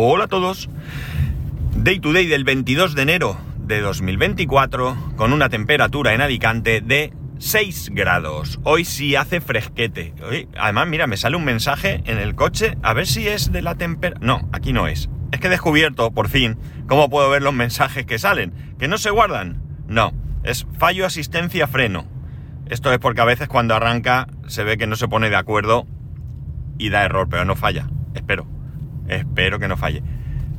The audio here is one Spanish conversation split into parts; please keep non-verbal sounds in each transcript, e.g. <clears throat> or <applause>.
Hola a todos. Day to day del 22 de enero de 2024 con una temperatura en Alicante de 6 grados. Hoy sí hace fresquete. además, mira, me sale un mensaje en el coche a ver si es de la temperatura... No, aquí no es. Es que he descubierto, por fin, cómo puedo ver los mensajes que salen. ¿Que no se guardan? No. Es fallo asistencia freno. Esto es porque a veces cuando arranca se ve que no se pone de acuerdo y da error, pero no falla. Espero. Espero que no falle.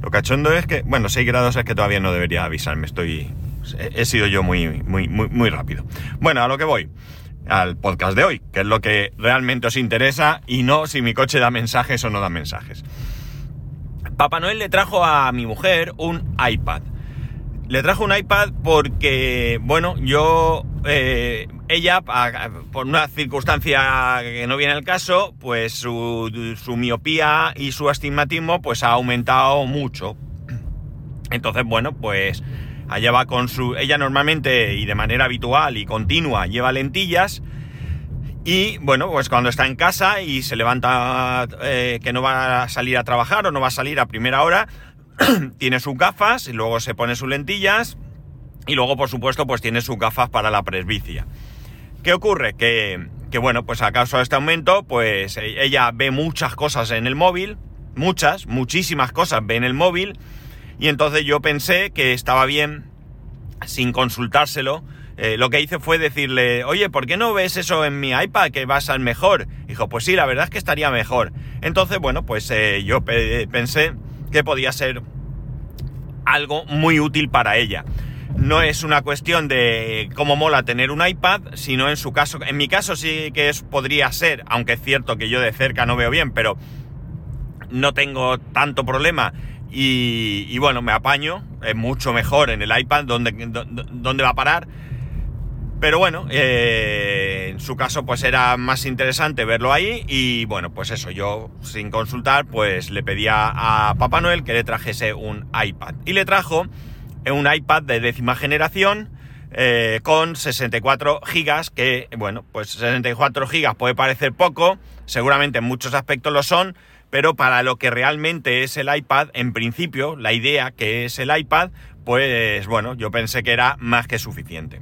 Lo cachondo es que, bueno, 6 grados es que todavía no debería avisarme. Estoy. He, sido yo muy, muy, muy, muy rápido. Bueno, a lo que voy. Al podcast de hoy, que es lo que realmente os interesa y no si mi coche da mensajes o no da mensajes. Papá Noel le trajo a mi mujer un iPad. Le trajo un iPad porque, bueno, yo, eh, ella, por una circunstancia que no viene al caso, pues su, miopía y su astigmatismo pues ha aumentado mucho. Entonces, bueno, pues allá va con su... Ella normalmente y de manera habitual y continua lleva lentillas. Y bueno, pues cuando está en casa y se levanta eh, que no va a salir a trabajar o no va a salir a primera hora, <clears throat> tiene sus gafas y luego se pone sus lentillas y luego por supuesto pues tiene sus gafas para la presbicia. ¿Qué ocurre? Que, que bueno, pues a causa de este aumento pues e, ella ve muchas cosas en el móvil, muchas, muchísimas cosas ve en el móvil y entonces yo pensé que estaba bien sin consultárselo. Eh, lo que hice fue decirle, oye, ¿por qué no ves eso en mi iPad que va a ser mejor? Dijo, pues sí, la verdad es que estaría mejor. Entonces, bueno, pues eh, yo pensé que podía ser algo muy útil para ella. No es una cuestión de cómo mola tener un iPad, sino en su caso, en mi caso sí que es, podría ser, aunque es cierto que yo de cerca no veo bien, pero no tengo tanto problema y, bueno, me apaño, es mucho mejor en el iPad donde, va a parar. Pero bueno, eh, en su caso pues era más interesante verlo ahí y bueno, pues eso, yo sin consultar pues le pedía a Papá Noel que le trajese un iPad. Y le trajo un iPad de décima generación eh, con 64 gigas, que bueno, pues 64 gigas puede parecer poco, seguramente en muchos aspectos lo son, pero para lo que realmente es el iPad, en principio, la idea que es el iPad, pues bueno, yo pensé que era más que suficiente.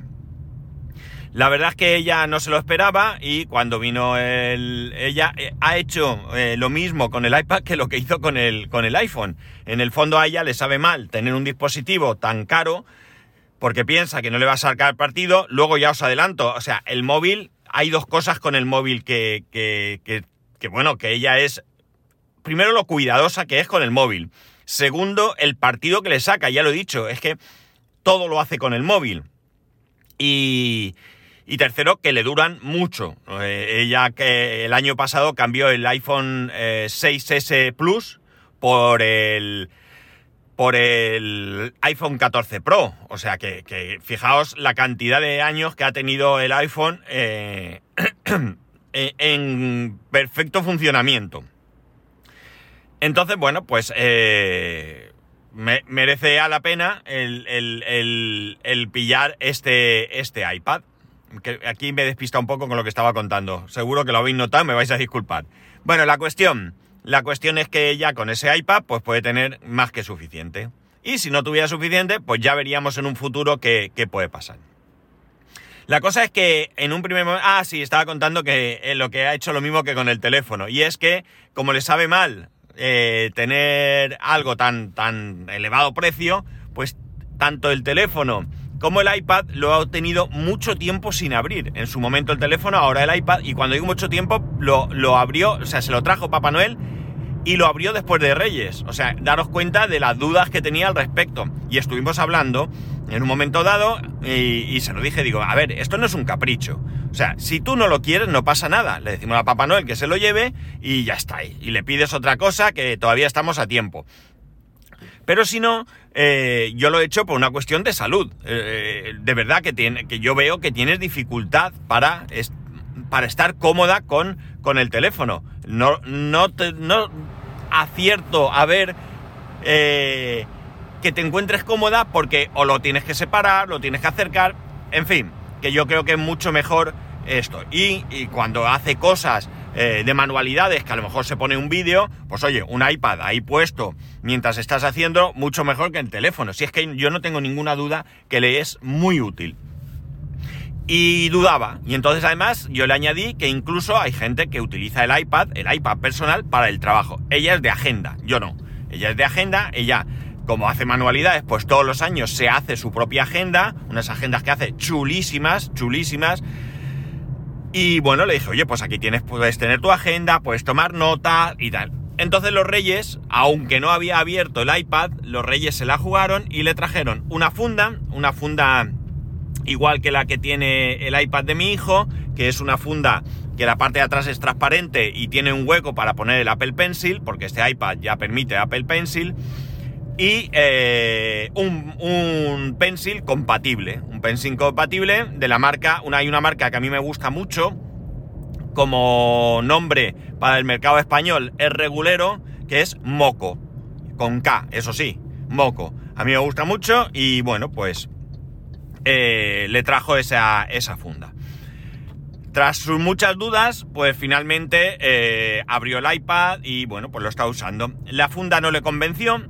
La verdad es que ella no se lo esperaba y cuando vino el... Ella eh, ha hecho eh, lo mismo con el iPad que lo que hizo con el, con el iPhone. En el fondo a ella le sabe mal tener un dispositivo tan caro porque piensa que no le va a sacar partido. Luego ya os adelanto, o sea, el móvil, hay dos cosas con el móvil que, que, que, que bueno, que ella es... Primero lo cuidadosa que es con el móvil. Segundo, el partido que le saca, ya lo he dicho, es que todo lo hace con el móvil. Y, y tercero, que le duran mucho. Eh, ella que el año pasado cambió el iPhone 6S eh, Plus por el por el iPhone 14 Pro. O sea que, fijaos la cantidad de años que ha tenido el iPhone eh, <clears throat> en perfecto funcionamiento. Entonces, bueno, pues merece a la pena el, el, pillar este, este iPad que aquí me despista un poco con lo que estaba contando. Seguro que lo habéis notado, me vais a disculpar. Bueno, la cuestión. La cuestión es que ya con ese iPad pues puede tener más que suficiente. Y si no tuviera suficiente, pues ya veríamos en un futuro qué, puede pasar. La cosa es que en un primer momento... Ah, sí, estaba contando que eh, lo que ha hecho lo mismo que con el teléfono. Y es que, como le sabe mal eh, tener algo tan, tan elevado precio, pues tanto el teléfono como el iPad lo ha tenido mucho tiempo sin abrir. En su momento el teléfono, ahora el iPad, y cuando digo mucho tiempo, lo, lo abrió, o sea, se lo trajo Papá Noel y lo abrió después de Reyes. O sea, daros cuenta de las dudas que tenía al respecto. Y estuvimos hablando en un momento dado y, se lo dije, digo, a ver, esto no es un capricho. O sea, si tú no lo quieres, no pasa nada. Le decimos a Papá Noel que se lo lleve y ya está ahí. Y le pides otra cosa que todavía estamos a tiempo. Pero si no, eh, yo lo he hecho por una cuestión de salud. Eh, de verdad que, tiene, que yo veo que tienes dificultad para, para estar cómoda con, con el teléfono. No, no, no acierto a ver eh, que te encuentres cómoda porque o lo tienes que separar, lo tienes que acercar, en fin, que yo creo que es mucho mejor esto. Y cuando hace cosas eh, de manualidades, que a lo mejor se pone un vídeo, pues oye, un iPad ahí puesto mientras estás haciendo, mucho mejor que el teléfono. Si es que yo no tengo ninguna duda que le es muy útil. Y dudaba. Y entonces además yo le añadí que incluso hay gente que utiliza el iPad, el iPad personal, para el trabajo. Ella es de agenda, yo no. Ella es de agenda, ella como hace manualidades, pues todos los años se hace su propia agenda, unas agendas que hace chulísimas, chulísimas. Y bueno, le dije, oye, pues aquí tienes, puedes tener tu agenda, puedes tomar nota y tal. Entonces los reyes, aunque no había abierto el iPad, los reyes se la jugaron y le trajeron una funda, una funda igual que la que tiene el iPad de mi hijo, que es una funda que la parte de atrás es transparente y tiene un hueco para poner el Apple Pencil, porque este iPad ya permite Apple Pencil, y eh, un, pencil compatible, un pencil compatible de la marca, una, hay una marca que a mí me gusta mucho, como nombre para el mercado español es regulero, que es Moco, con K, eso sí, Moco. A mí me gusta mucho y bueno, pues eh, le trajo esa, esa funda. Tras sus muchas dudas, pues finalmente eh, abrió el iPad y bueno, pues lo está usando. La funda no le convenció,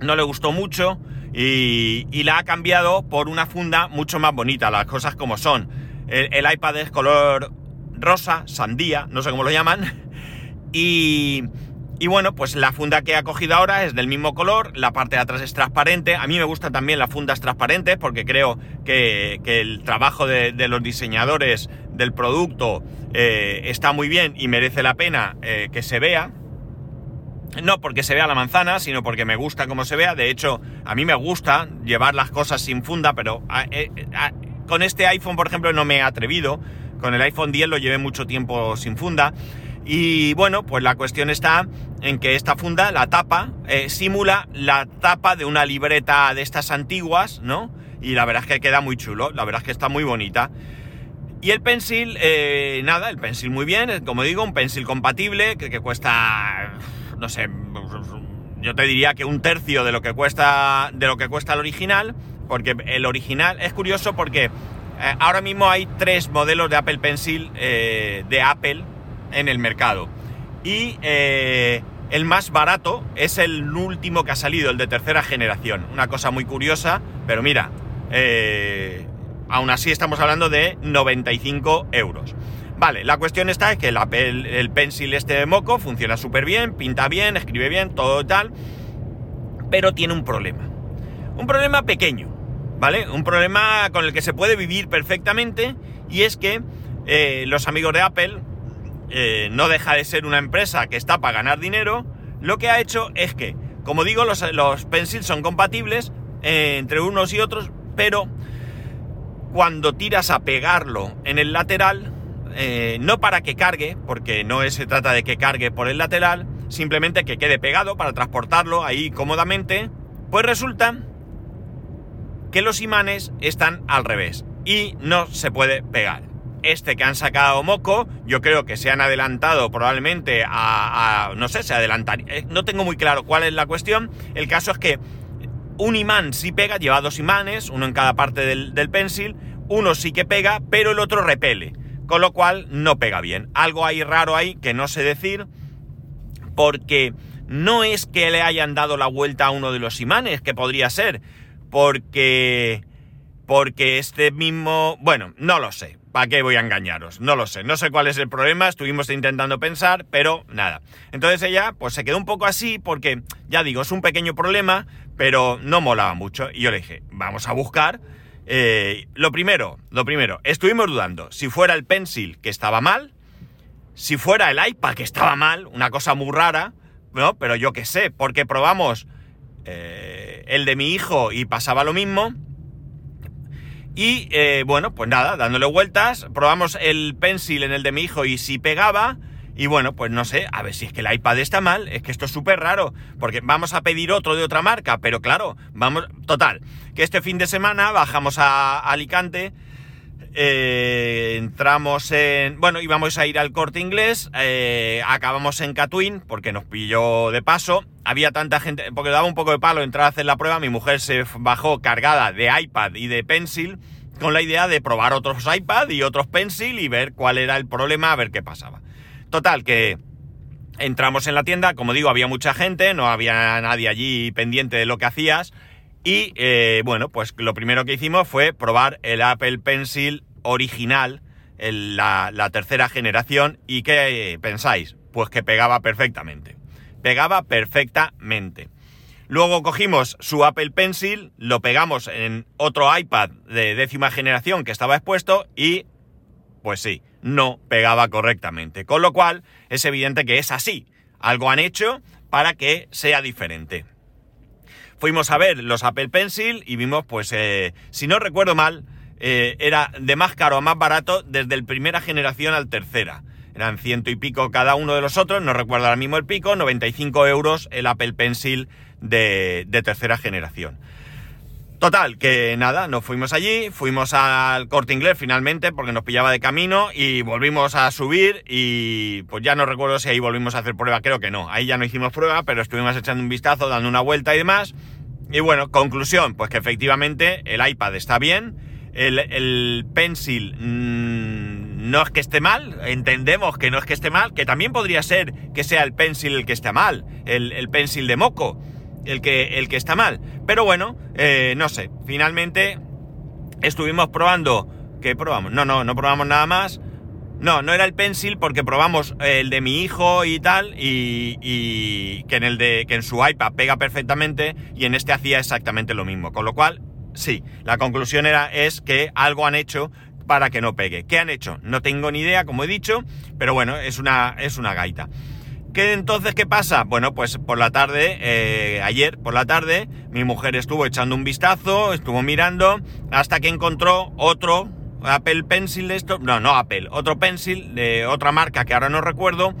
no le gustó mucho y, la ha cambiado por una funda mucho más bonita, las cosas como son. El, iPad es color rosa, sandía, no sé cómo lo llaman. <laughs> Y, bueno, pues la funda que ha cogido ahora es del mismo color, la parte de atrás es transparente. A mí me gustan también las fundas transparentes porque creo que, el trabajo de, los diseñadores del producto eh, está muy bien y merece la pena eh, que se vea. No porque se vea la manzana, sino porque me gusta cómo se vea. De hecho, a mí me gusta llevar las cosas sin funda, pero eh, con este iPhone, por ejemplo, no me he atrevido. Con el iPhone 10 lo llevé mucho tiempo sin funda. Y bueno, pues la cuestión está en que esta funda, la tapa, eh, simula la tapa de una libreta de estas antiguas, ¿no? Y la verdad es que queda muy chulo, la verdad es que está muy bonita. Y el pencil, eh, nada, el pencil muy bien, como digo, un pencil compatible que, que, cuesta, no sé, yo te diría que un tercio de lo que cuesta, de lo que cuesta el original, porque el original es curioso porque eh, ahora mismo hay tres modelos de Apple Pencil de Apple en el mercado. Y eh, el más barato es el último que ha salido, el de tercera generación. Una cosa muy curiosa, pero mira, eh, aún así estamos hablando de 95 euros. Vale, la cuestión está es que el, el pencil este de Moco funciona súper bien, pinta bien, escribe bien, todo tal, pero tiene un problema. Un problema pequeño, ¿vale? Un problema con el que se puede vivir perfectamente y es que eh, los amigos de Apple eh, no deja de ser una empresa que está para ganar dinero, lo que ha hecho es que, como digo, los, los pencils son compatibles eh, entre unos y otros, pero cuando tiras a pegarlo en el lateral, eh, no para que cargue, porque no se trata de que cargue por el lateral, simplemente que quede pegado para transportarlo ahí cómodamente, pues resulta que los imanes están al revés y no se puede pegar. Este que han sacado Moco, yo creo que se han adelantado probablemente a, no sé, se adelantaría, eh, no tengo muy claro cuál es la cuestión, el caso es que un imán sí pega, lleva dos imanes, uno en cada parte del, del pencil, uno sí que pega, pero el otro repele, con lo cual no pega bien. Algo hay raro ahí que no sé decir, porque no es que le hayan dado la vuelta a uno de los imanes, que podría ser, porque... Porque este mismo... Bueno, no lo sé. ¿Para qué voy a engañaros? No lo sé, no sé cuál es el problema, estuvimos intentando pensar, pero nada. Entonces ella pues se quedó un poco así porque, ya digo, es un pequeño problema, pero no molaba mucho. Y yo le dije, vamos a buscar. Eh, lo primero, lo primero, estuvimos dudando si fuera el pencil que estaba mal, si fuera el iPad que estaba mal, una cosa muy rara, ¿no? Pero yo qué sé, porque probamos eh, el de mi hijo y pasaba lo mismo. Y eh, bueno, pues nada, dándole vueltas, probamos el pencil en el de mi hijo y si pegaba. Y bueno, pues no sé, a ver si es que el iPad está mal, es que esto es súper raro, porque vamos a pedir otro de otra marca, pero claro, vamos, total, que este fin de semana bajamos a Alicante eh, entramos en. Bueno, íbamos a ir al corte inglés. Eh, acabamos en Catwin porque nos pilló de paso. Había tanta gente. Porque daba un poco de palo entrar a hacer la prueba. Mi mujer se bajó cargada de iPad y de Pencil. Con la idea de probar otros iPad y otros Pencil y ver cuál era el problema, a ver qué pasaba. Total, que entramos en la tienda, como digo, había mucha gente, no había nadie allí pendiente de lo que hacías. Y eh, bueno, pues lo primero que hicimos fue probar el Apple Pencil original, la, la, tercera generación. ¿Y qué pensáis? Pues que pegaba perfectamente. Pegaba perfectamente. Luego cogimos su Apple Pencil, lo pegamos en otro iPad de décima generación que estaba expuesto y, pues sí, no pegaba correctamente. Con lo cual, es evidente que es así. Algo han hecho para que sea diferente. Fuimos a ver los Apple Pencil y vimos, pues, eh, si no recuerdo mal, eh, era de más caro a más barato desde el primera generación al tercera. Eran ciento y pico cada uno de los otros, no recuerdo ahora mismo el pico, 95 euros el Apple Pencil de, tercera generación. Total, que nada, nos fuimos allí, fuimos al corte inglés finalmente porque nos pillaba de camino y volvimos a subir y pues ya no recuerdo si ahí volvimos a hacer prueba, creo que no, ahí ya no hicimos prueba, pero estuvimos echando un vistazo, dando una vuelta y demás. Y bueno, conclusión, pues que efectivamente el iPad está bien, el, Pencil mm, no es que esté mal, entendemos que no es que esté mal, que también podría ser que sea el Pencil el que esté mal, el, el Pencil de moco el que, el que está mal. Pero bueno, eh, no sé, finalmente estuvimos probando... ¿Qué probamos? No, no, no probamos nada más. No, no era el pencil porque probamos el de mi hijo y tal, y, y, que en el de que en su iPad pega perfectamente y en este hacía exactamente lo mismo. Con lo cual, sí, la conclusión era es que algo han hecho para que no pegue. ¿Qué han hecho? No tengo ni idea, como he dicho, pero bueno, es una, es una gaita. ¿Qué entonces qué pasa? Bueno, pues por la tarde, eh, ayer por la tarde, mi mujer estuvo echando un vistazo, estuvo mirando, hasta que encontró otro Apple Pencil de esto, no, no Apple, otro Pencil de otra marca que ahora no recuerdo,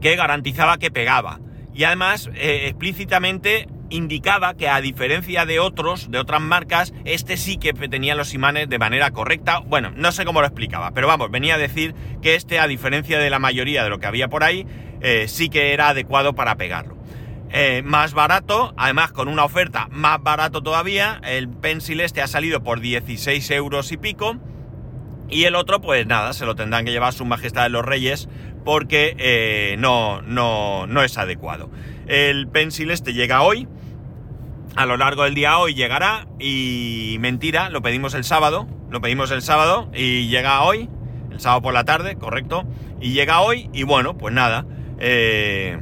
que garantizaba que pegaba. Y además, eh, explícitamente indicaba que a diferencia de otros, de otras marcas, este sí que tenía los imanes de manera correcta. Bueno, no sé cómo lo explicaba, pero vamos, venía a decir que este, a diferencia de la mayoría de lo que había por ahí, eh, sí que era adecuado para pegarlo. Eh, más barato, además con una oferta más barato todavía, el pencil este ha salido por 16 euros y pico. Y el otro, pues nada, se lo tendrán que llevar su majestad de los reyes porque eh, no, no, no es adecuado. El pencil este llega hoy, a lo largo del día hoy llegará y mentira, lo pedimos el sábado, lo pedimos el sábado y llega hoy, el sábado por la tarde, correcto, y llega hoy y bueno, pues nada, eh,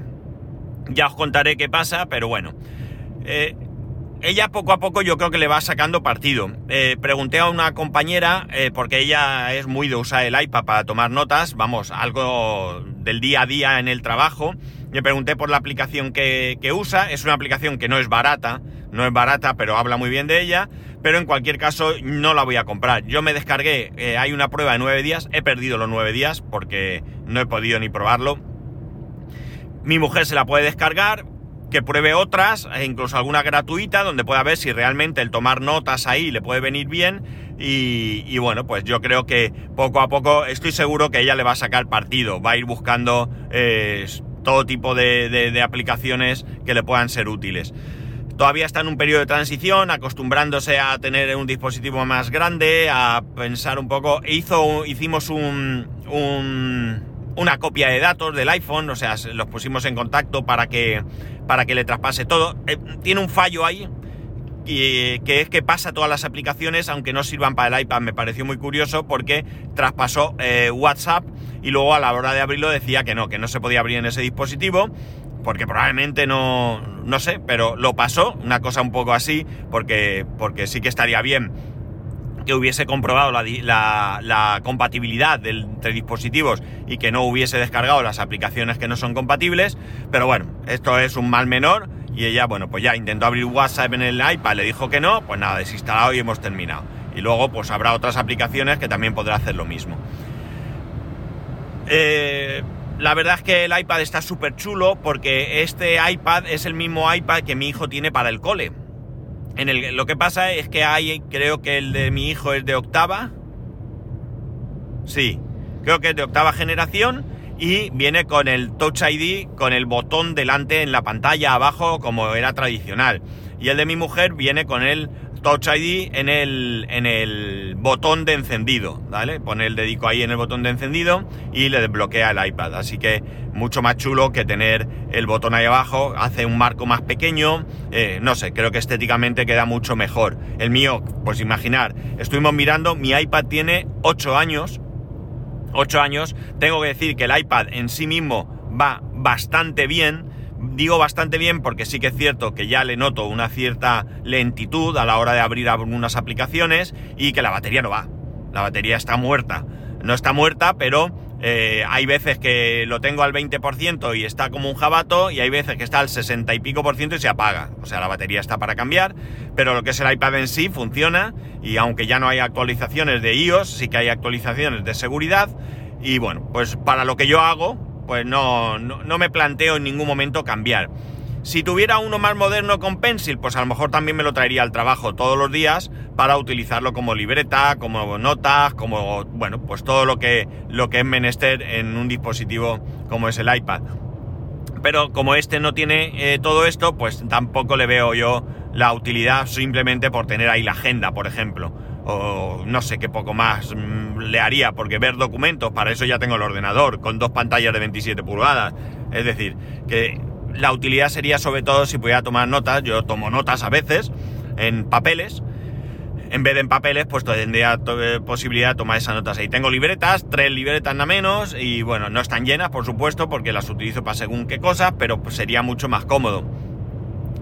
ya os contaré qué pasa, pero bueno. Eh, ella poco a poco yo creo que le va sacando partido. Eh, pregunté a una compañera, porque ella es muy de usar el iPad para tomar notas, vamos, algo del día a día en el trabajo. Le pregunté por la aplicación que, que usa, es una aplicación que no es barata, no es barata, pero habla muy bien de ella. Pero en cualquier caso, no la voy a comprar. Yo me descargué, eh, hay una prueba de nueve días, he perdido los nueve días porque no he podido ni probarlo. Mi mujer se la puede descargar, que pruebe otras, e incluso alguna gratuita, donde pueda ver si realmente el tomar notas ahí le puede venir bien. Y, bueno, pues yo creo que poco a poco estoy seguro que ella le va a sacar partido, va a ir buscando eh, todo tipo de aplicaciones que le puedan ser útiles. Todavía está en un periodo de transición, acostumbrándose a tener un dispositivo más grande, a pensar un poco. Hizo, hicimos un, una copia de datos del iPhone, o sea, los pusimos en contacto para que, para que le traspase todo. Eh, tiene un fallo ahí, y, que es que pasa todas las aplicaciones, aunque no sirvan para el iPad. Me pareció muy curioso porque traspasó eh, WhatsApp y luego a la hora de abrirlo decía que no, que no se podía abrir en ese dispositivo porque probablemente no, no sé, pero lo pasó, una cosa un poco así, porque, porque sí que estaría bien que hubiese comprobado la, compatibilidad de, entre dispositivos y que no hubiese descargado las aplicaciones que no son compatibles, pero bueno, esto es un mal menor y ella, bueno, pues ya intentó abrir WhatsApp en el iPad, le dijo que no, pues nada, desinstalado y hemos terminado. Y luego pues habrá otras aplicaciones que también podrá hacer lo mismo. Eh, la verdad es que el iPad está súper chulo porque este iPad es el mismo iPad que mi hijo tiene para el cole. En el, lo que pasa es que hay, creo que el de mi hijo es de octava. Sí, creo que es de octava generación y viene con el Touch ID, con el botón delante en la pantalla abajo como era tradicional. Y el de mi mujer viene con el Touch ID en el, en el botón de encendido, ¿vale? Pone el dedico ahí en el botón de encendido y le desbloquea el iPad. Así que mucho más chulo que tener el botón ahí abajo, hace un marco más pequeño, eh, no sé, creo que estéticamente queda mucho mejor. El mío, pues imaginar, estuvimos mirando, mi iPad tiene 8 años, 8 años, tengo que decir que el iPad en sí mismo va bastante bien, Digo bastante bien porque sí que es cierto que ya le noto una cierta lentitud a la hora de abrir algunas aplicaciones y que la batería no va. La batería está muerta. No está muerta, pero eh, hay veces que lo tengo al 20% y está como un jabato y hay veces que está al 60 y pico por ciento y se apaga. O sea, la batería está para cambiar, pero lo que es el iPad en sí funciona y aunque ya no hay actualizaciones de iOS, sí que hay actualizaciones de seguridad y bueno, pues para lo que yo hago, pues no, no, me planteo en ningún momento cambiar. Si tuviera uno más moderno con Pencil, pues a lo mejor también me lo traería al trabajo todos los días para utilizarlo como libreta, como notas, como, bueno, pues todo lo que, lo que es menester en un dispositivo como es el iPad. Pero como este no tiene eh, todo esto, pues tampoco le veo yo la utilidad simplemente por tener ahí la agenda, por ejemplo o no sé qué poco más mm, le haría, porque ver documentos, para eso ya tengo el ordenador, con dos pantallas de 27 pulgadas. Es decir, que la utilidad sería sobre todo si pudiera tomar notas, yo tomo notas a veces en papeles, en vez de en papeles, pues tendría eh, posibilidad de tomar esas notas ahí. Tengo libretas, tres libretas nada menos, y bueno, no están llenas, por supuesto, porque las utilizo para según qué cosas, pero sería mucho más cómodo.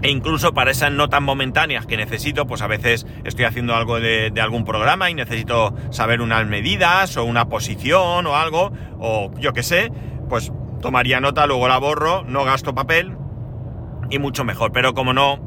E incluso para esas notas momentáneas que necesito, pues a veces estoy haciendo algo de, algún programa y necesito saber unas medidas o una posición o algo, o yo qué sé, pues tomaría nota, luego la borro, no gasto papel y mucho mejor. Pero como no,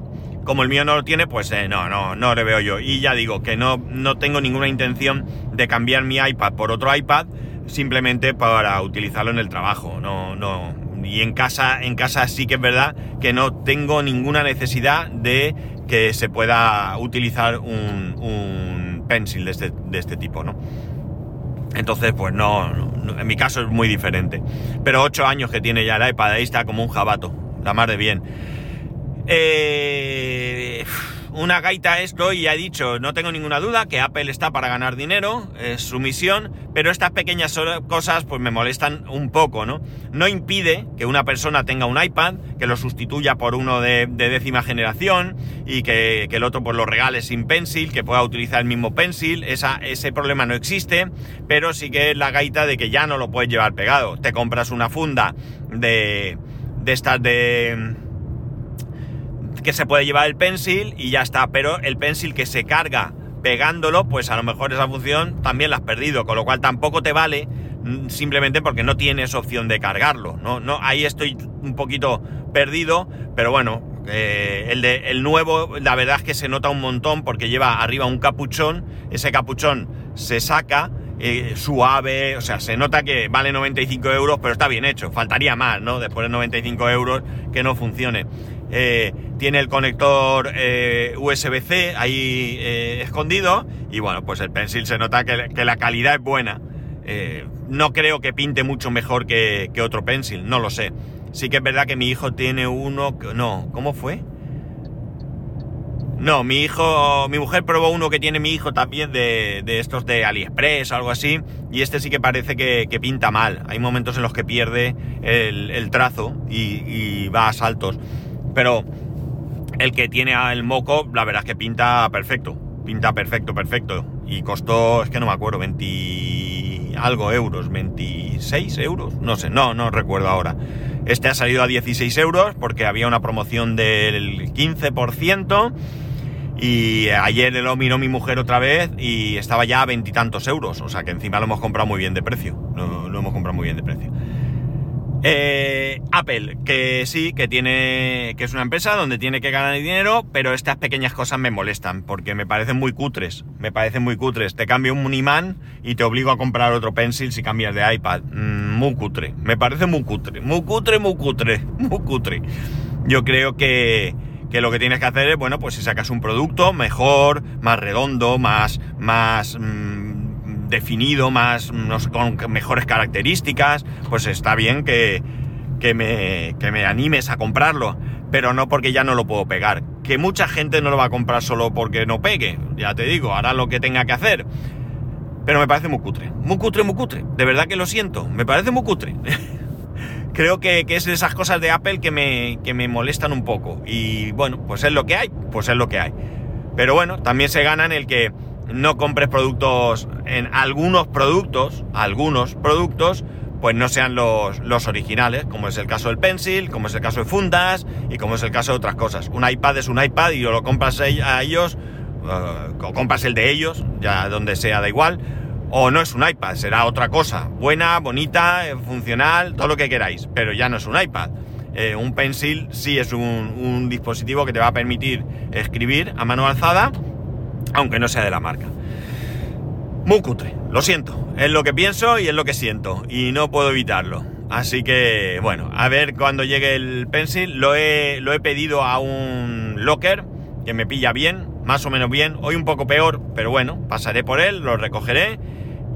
como el mío no lo tiene, pues eh, no, no, no le veo yo. Y ya digo que no, no tengo ninguna intención de cambiar mi iPad por otro iPad simplemente para utilizarlo en el trabajo. No, no, y en casa, en casa sí que es verdad que no tengo ninguna necesidad de que se pueda utilizar un, un pencil de este, de este, tipo, ¿no? Entonces, pues no, en mi caso es muy diferente. Pero ocho años que tiene ya el iPad, ahí está como un jabato, la mar de bien. Eh una gaita esto y ya he dicho, no tengo ninguna duda que Apple está para ganar dinero, es su misión, pero estas pequeñas cosas pues me molestan un poco, ¿no? No impide que una persona tenga un iPad, que lo sustituya por uno de, décima generación y que, el otro pues lo regale sin pencil, que pueda utilizar el mismo pencil, ese problema no existe, pero sí que es la gaita de que ya no lo puedes llevar pegado. Te compras una funda de, de estas de que se puede llevar el pencil y ya está, pero el pencil que se carga pegándolo, pues a lo mejor esa función también la has perdido, con lo cual tampoco te vale mm, simplemente porque no tienes opción de cargarlo, ¿no? no ahí estoy un poquito perdido, pero bueno, eh, el, de, el nuevo, la verdad es que se nota un montón porque lleva arriba un capuchón, ese capuchón se saca, eh, suave, o sea, se nota que vale 95 euros, pero está bien hecho, faltaría más, ¿no? Después de 95 euros que no funcione. Eh, tiene el conector eh, USB-C ahí eh, escondido y bueno, pues el Pencil se nota que, la calidad es buena. no creo que pinte mucho mejor que, otro Pencil, no lo sé. Sí que es verdad que mi hijo tiene uno... No, ¿cómo fue? No, mi hijo, mi mujer probó uno que tiene mi hijo también de, estos de AliExpress o algo así, y este sí que parece que, pinta mal. Hay momentos en los que pierde el, trazo y va a saltos pero el que tiene el moco, la verdad es que pinta perfecto. Pinta perfecto, perfecto. Y costó, es que no me acuerdo, 20 algo euros, 26 euros, no sé, no, no recuerdo ahora. Este ha salido a 16 euros porque había una promoción del 15%. Y ayer lo miró mi mujer otra vez y estaba ya a veintitantos euros. O sea que encima lo hemos comprado muy bien de precio. lo hemos comprado muy bien de precio. Eh, Apple, que sí, que tiene. que es una empresa donde tiene que ganar dinero, pero estas pequeñas cosas me molestan, porque me parecen muy cutres. Me parecen muy cutres. Te cambio un imán y te obligo a comprar otro pencil si cambias de iPad. Mm, muy cutre. Me parece muy cutre. Muy cutre, muy cutre. <laughs> Muy cutre. Yo creo que. Que lo que tienes que hacer es, bueno, pues si sacas un producto mejor, más redondo, más, más, mm, definido, más con mejores características, pues está bien que, que, me, que me animes a comprarlo, pero no porque ya no lo puedo pegar. que mucha gente no lo va a comprar solo porque no pegue. Ya te digo, hará lo que tenga que hacer. Pero me parece muy cutre. Muy cutre, muy cutre. De verdad que lo siento. Me parece muy cutre. <laughs> Creo que, es de esas cosas de Apple que me, que me molestan un poco. Y bueno, pues es lo que hay. Pues es lo que hay. Pero bueno, también se gana en el que no compres productos, en algunos productos, algunos productos, pues no sean los, los, originales, como es el caso del Pencil, como es el caso de fundas y como es el caso de otras cosas. Un iPad es un iPad y lo compras a ellos, uh, o compras el de ellos, ya donde sea, da igual, o no es un iPad, será otra cosa, buena, bonita, eh, funcional, todo lo que queráis, pero ya no es un iPad. Eh, un Pencil sí es un, un dispositivo que te va a permitir escribir a mano alzada, aunque no sea de la marca. Muy cutre, lo siento, es lo que pienso y es lo que siento, y no puedo evitarlo. Así que, bueno, a ver cuando llegue el Pencil, lo he, lo he pedido a un locker que me pilla bien, más o menos bien, hoy un poco peor, pero bueno, pasaré por él, lo recogeré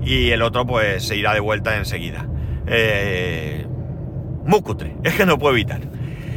y el otro pues se irá de vuelta enseguida. Eh, cutre, es que no puedo evitar.